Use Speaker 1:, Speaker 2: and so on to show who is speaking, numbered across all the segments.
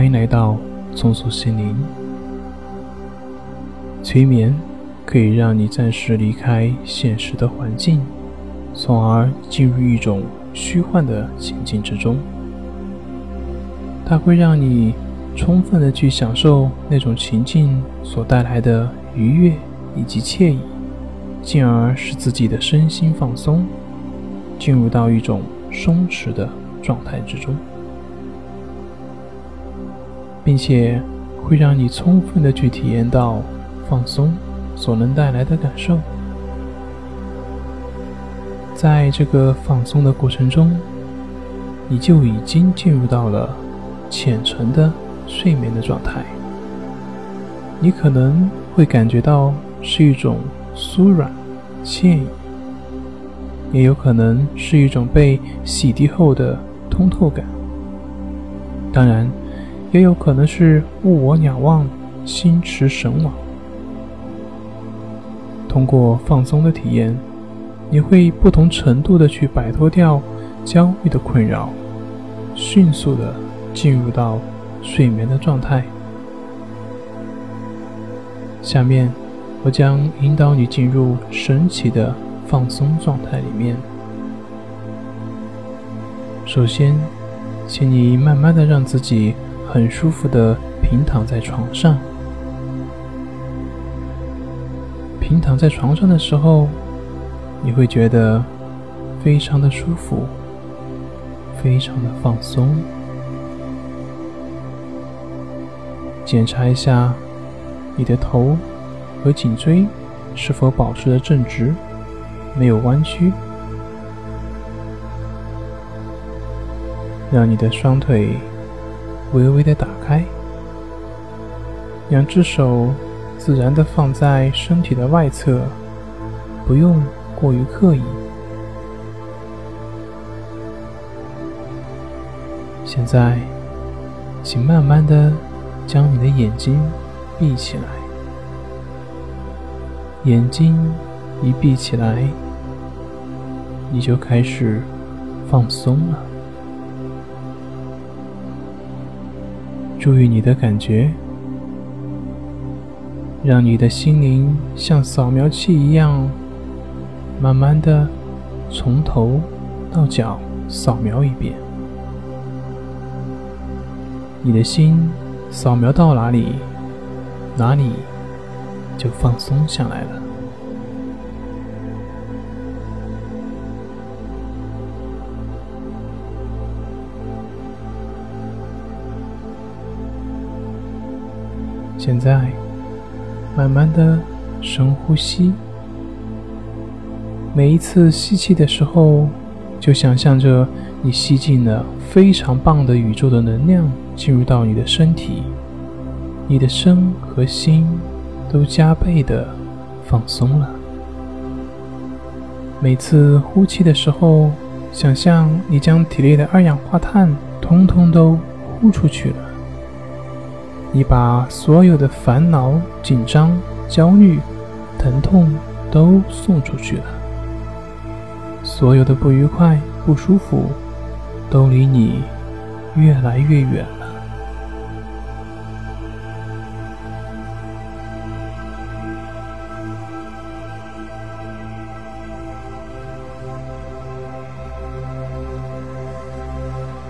Speaker 1: 欢迎来到重塑心灵。催眠可以让你暂时离开现实的环境，从而进入一种虚幻的情境之中。它会让你充分的去享受那种情境所带来的愉悦以及惬意，进而使自己的身心放松，进入到一种松弛的状态之中。并且会让你充分的去体验到放松所能带来的感受。在这个放松的过程中，你就已经进入到了浅层的睡眠的状态。你可能会感觉到是一种酥软、惬意，也有可能是一种被洗涤后的通透感。当然。也有可能是物我两忘，心驰神往。通过放松的体验，你会不同程度的去摆脱掉焦虑的困扰，迅速的进入到睡眠的状态。下面，我将引导你进入神奇的放松状态里面。首先，请你慢慢的让自己。很舒服的平躺在床上。平躺在床上的时候，你会觉得非常的舒服，非常的放松。检查一下你的头和颈椎是否保持的正直，没有弯曲。让你的双腿。微微的打开，两只手自然的放在身体的外侧，不用过于刻意。现在，请慢慢的将你的眼睛闭起来，眼睛一闭起来，你就开始放松了。注意你的感觉，让你的心灵像扫描器一样，慢慢的从头到脚扫描一遍。你的心扫描到哪里，哪里就放松下来了。现在，慢慢的深呼吸。每一次吸气的时候，就想象着你吸进了非常棒的宇宙的能量进入到你的身体，你的身和心都加倍的放松了。每次呼气的时候，想象你将体内的二氧化碳通通都呼出去了。你把所有的烦恼、紧张、焦虑、疼痛都送出去了，所有的不愉快、不舒服都离你越来越远了。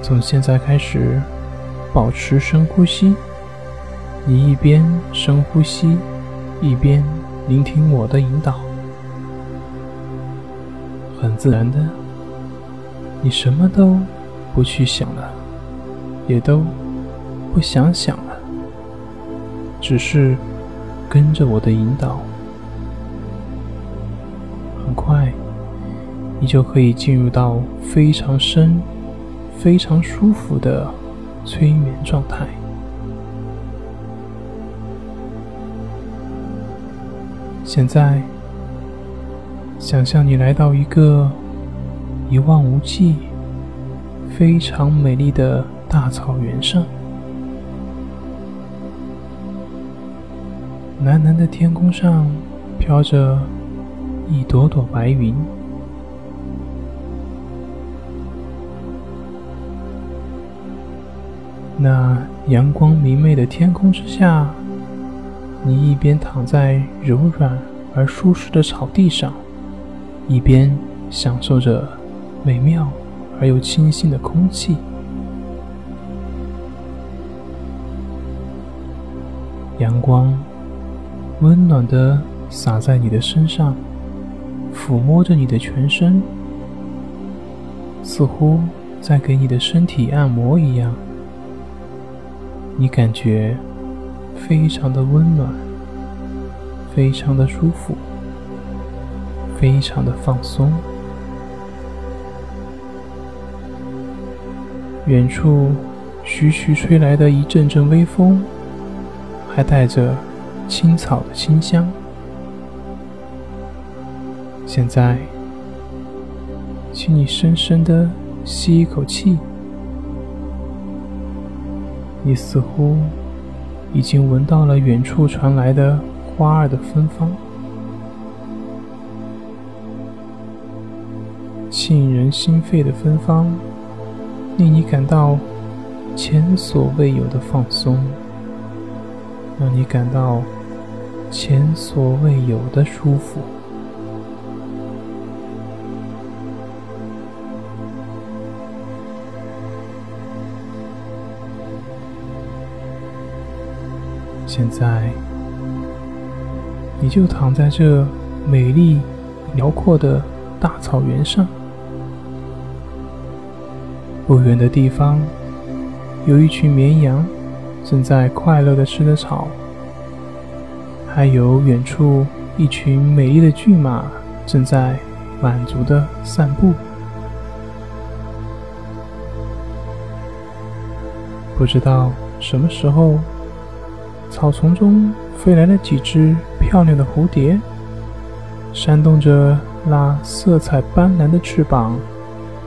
Speaker 1: 从现在开始，保持深呼吸。你一边深呼吸，一边聆听我的引导，很自然的，你什么都不去想了，也都不想想了，只是跟着我的引导，很快，你就可以进入到非常深、非常舒服的催眠状态。现在，想象你来到一个一望无际、非常美丽的大草原上，蓝蓝的天空上飘着一朵朵白云，那阳光明媚的天空之下，你一边躺在柔软而舒适的草地上，一边享受着美妙而又清新的空气。阳光温暖的洒在你的身上，抚摸着你的全身，似乎在给你的身体按摩一样。你感觉非常的温暖，非常的舒服，非常的放松。远处徐徐吹来的一阵阵微风，还带着青草的清香。现在，请你深深的吸一口气。你似乎已经闻到了远处传来的花儿的芬芳，沁人心肺的芬芳，令你感到前所未有的放松，让你感到前所未有的舒服。现在，你就躺在这美丽辽阔的大草原上。不远的地方，有一群绵羊正在快乐的吃着草，还有远处一群美丽的骏马正在满足的散步。不知道什么时候。草丛中飞来了几只漂亮的蝴蝶，扇动着那色彩斑斓的翅膀，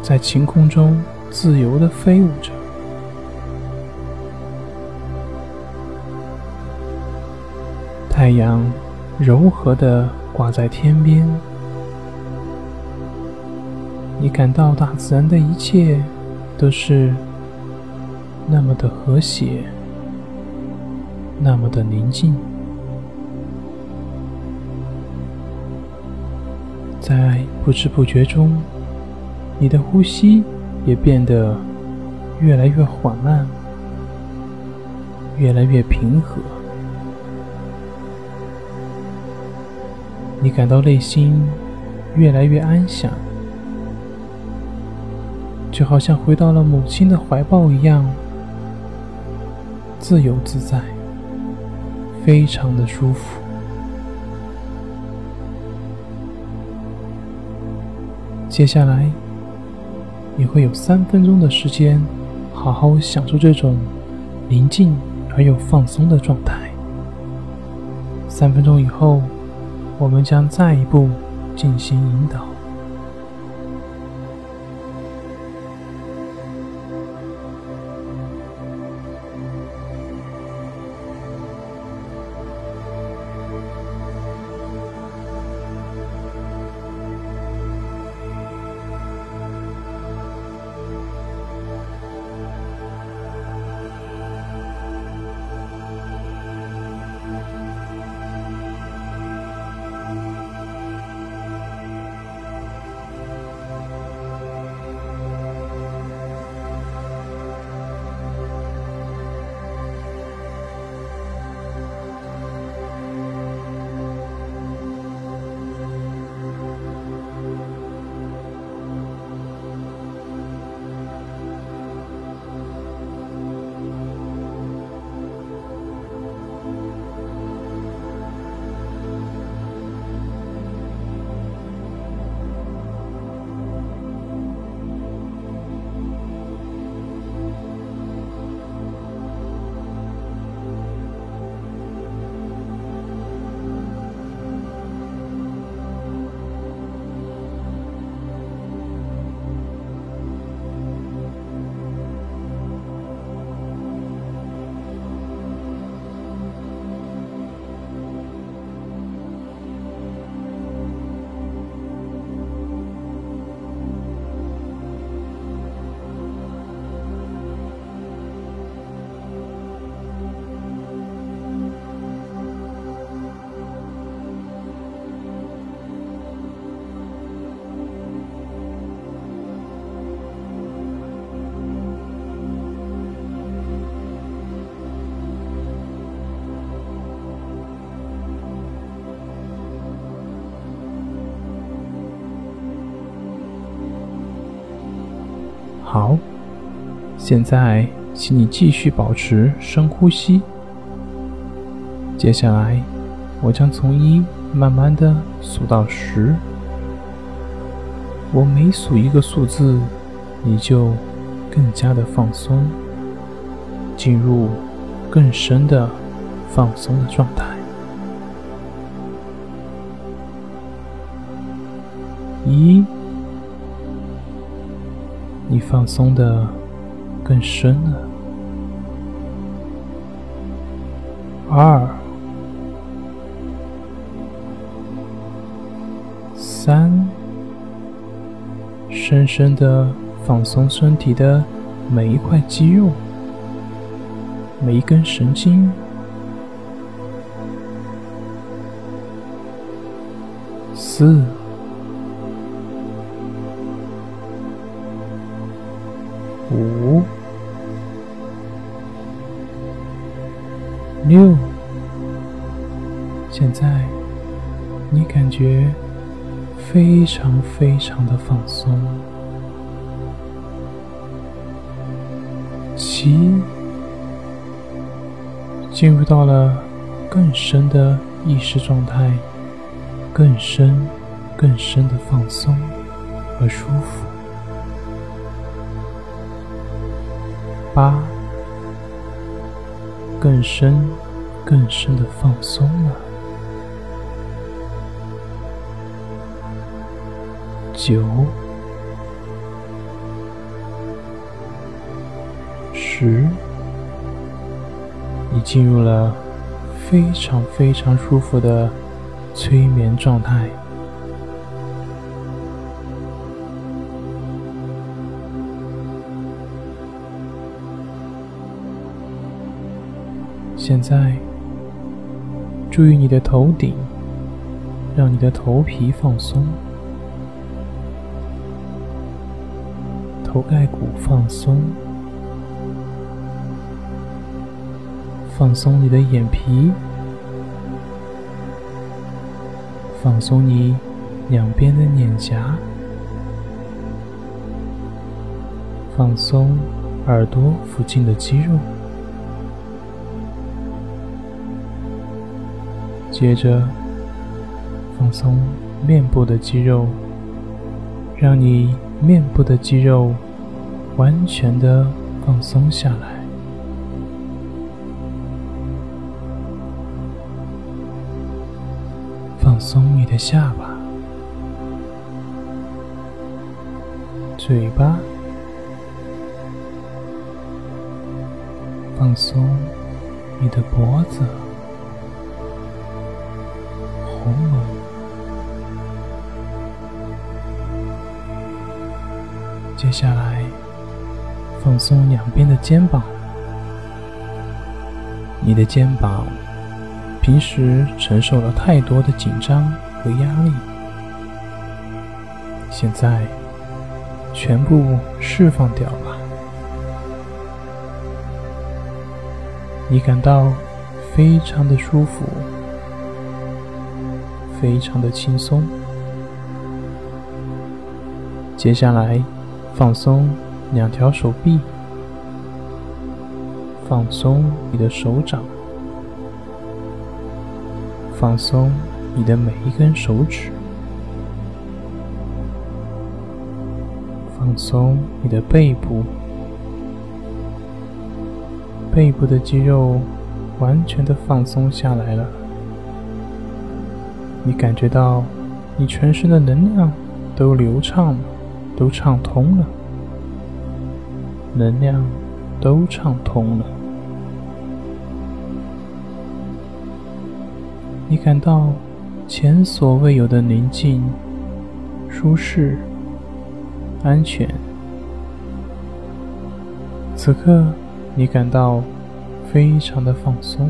Speaker 1: 在晴空中自由地飞舞着。太阳柔和地挂在天边，你感到大自然的一切都是那么的和谐。那么的宁静，在不知不觉中，你的呼吸也变得越来越缓慢，越来越平和。你感到内心越来越安详，就好像回到了母亲的怀抱一样，自由自在。非常的舒服。接下来，你会有三分钟的时间，好好享受这种宁静而又放松的状态。三分钟以后，我们将再一步进行引导。好，现在请你继续保持深呼吸。接下来，我将从一慢慢的数到十。我每数一个数字，你就更加的放松，进入更深的放松的状态。一，放松的更深了。二，三。深深的放松身体的每一块肌肉，每一根神经。四、五、六，现在你感觉？非常非常的放松。七，进入到了更深的意识状态，更深、更深的放松和舒服。八，更深、更深的放松了。九、十，你进入了非常非常舒服的催眠状态。现在，注意你的头顶，让你的头皮放松。头盖骨放松，放松你的眼皮，放松你两边的脸颊，放松耳朵附近的肌肉，接着放松面部的肌肉，让你。面部的肌肉完全的放松下来，放松你的下巴、嘴巴，放松你的脖子、喉咙。接下来，放松两边的肩膀。你的肩膀平时承受了太多的紧张和压力，现在全部释放掉吧。你感到非常的舒服，非常的轻松。接下来。放松两条手臂，放松你的手掌，放松你的每一根手指，放松你的背部，背部的肌肉完全的放松下来了。你感觉到你全身的能量都流畅了。都畅通了，能量都畅通了，你感到前所未有的宁静、舒适、安全。此刻，你感到非常的放松。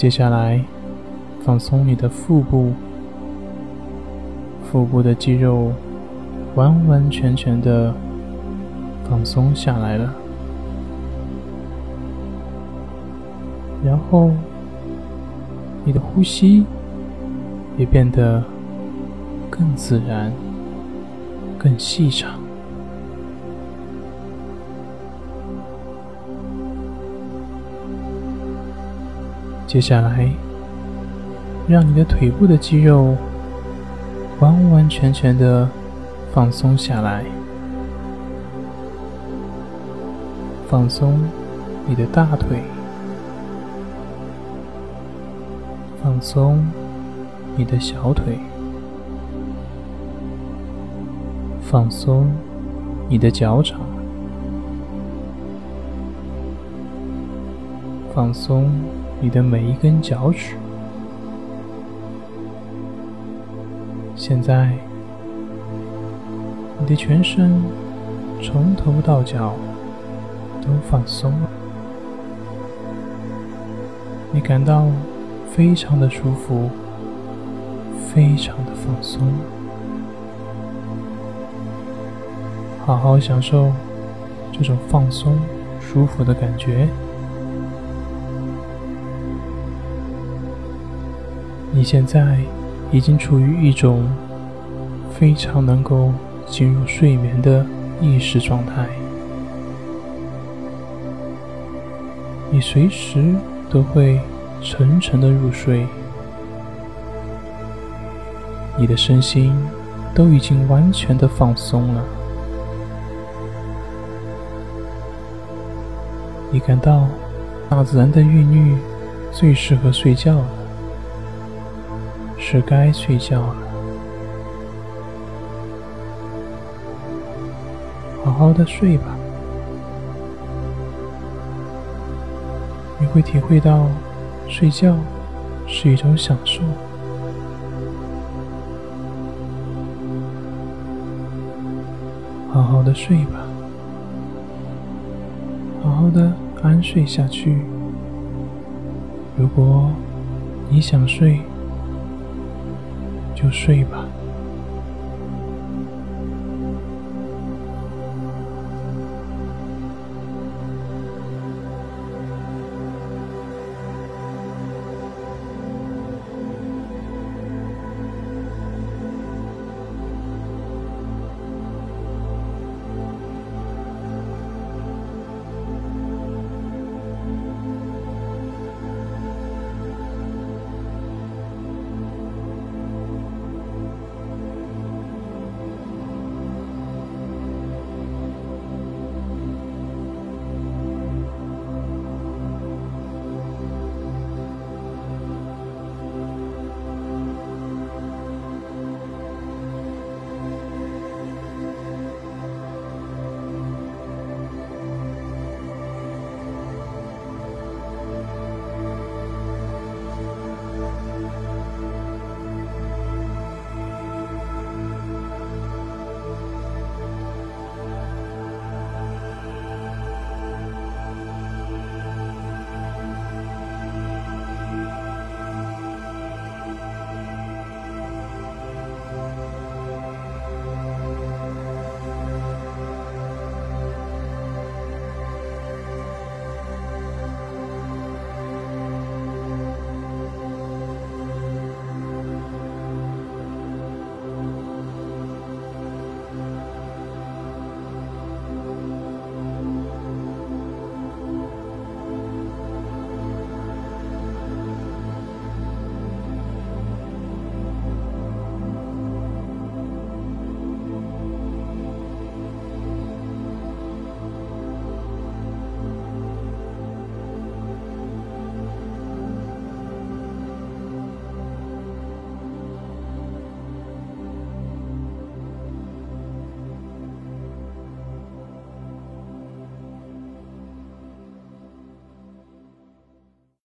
Speaker 1: 接下来，放松你的腹部。腹部的肌肉完完全全的放松下来了，然后你的呼吸也变得更自然、更细长。接下来，让你的腿部的肌肉完完全全的放松下来，放松你的大腿，放松你的小腿，放松你的脚掌，放松。你的每一根脚趾，现在你的全身从头到脚都放松了，你感到非常的舒服，非常的放松，好好享受这种放松、舒服的感觉。你现在已经处于一种非常能够进入睡眠的意识状态，你随时都会沉沉的入睡，你的身心都已经完全的放松了，你感到大自然的孕育最适合睡觉了。是该睡觉了，好好的睡吧。你会体会到，睡觉是一种享受。好好的睡吧，好好的安睡下去。如果你想睡，就睡吧。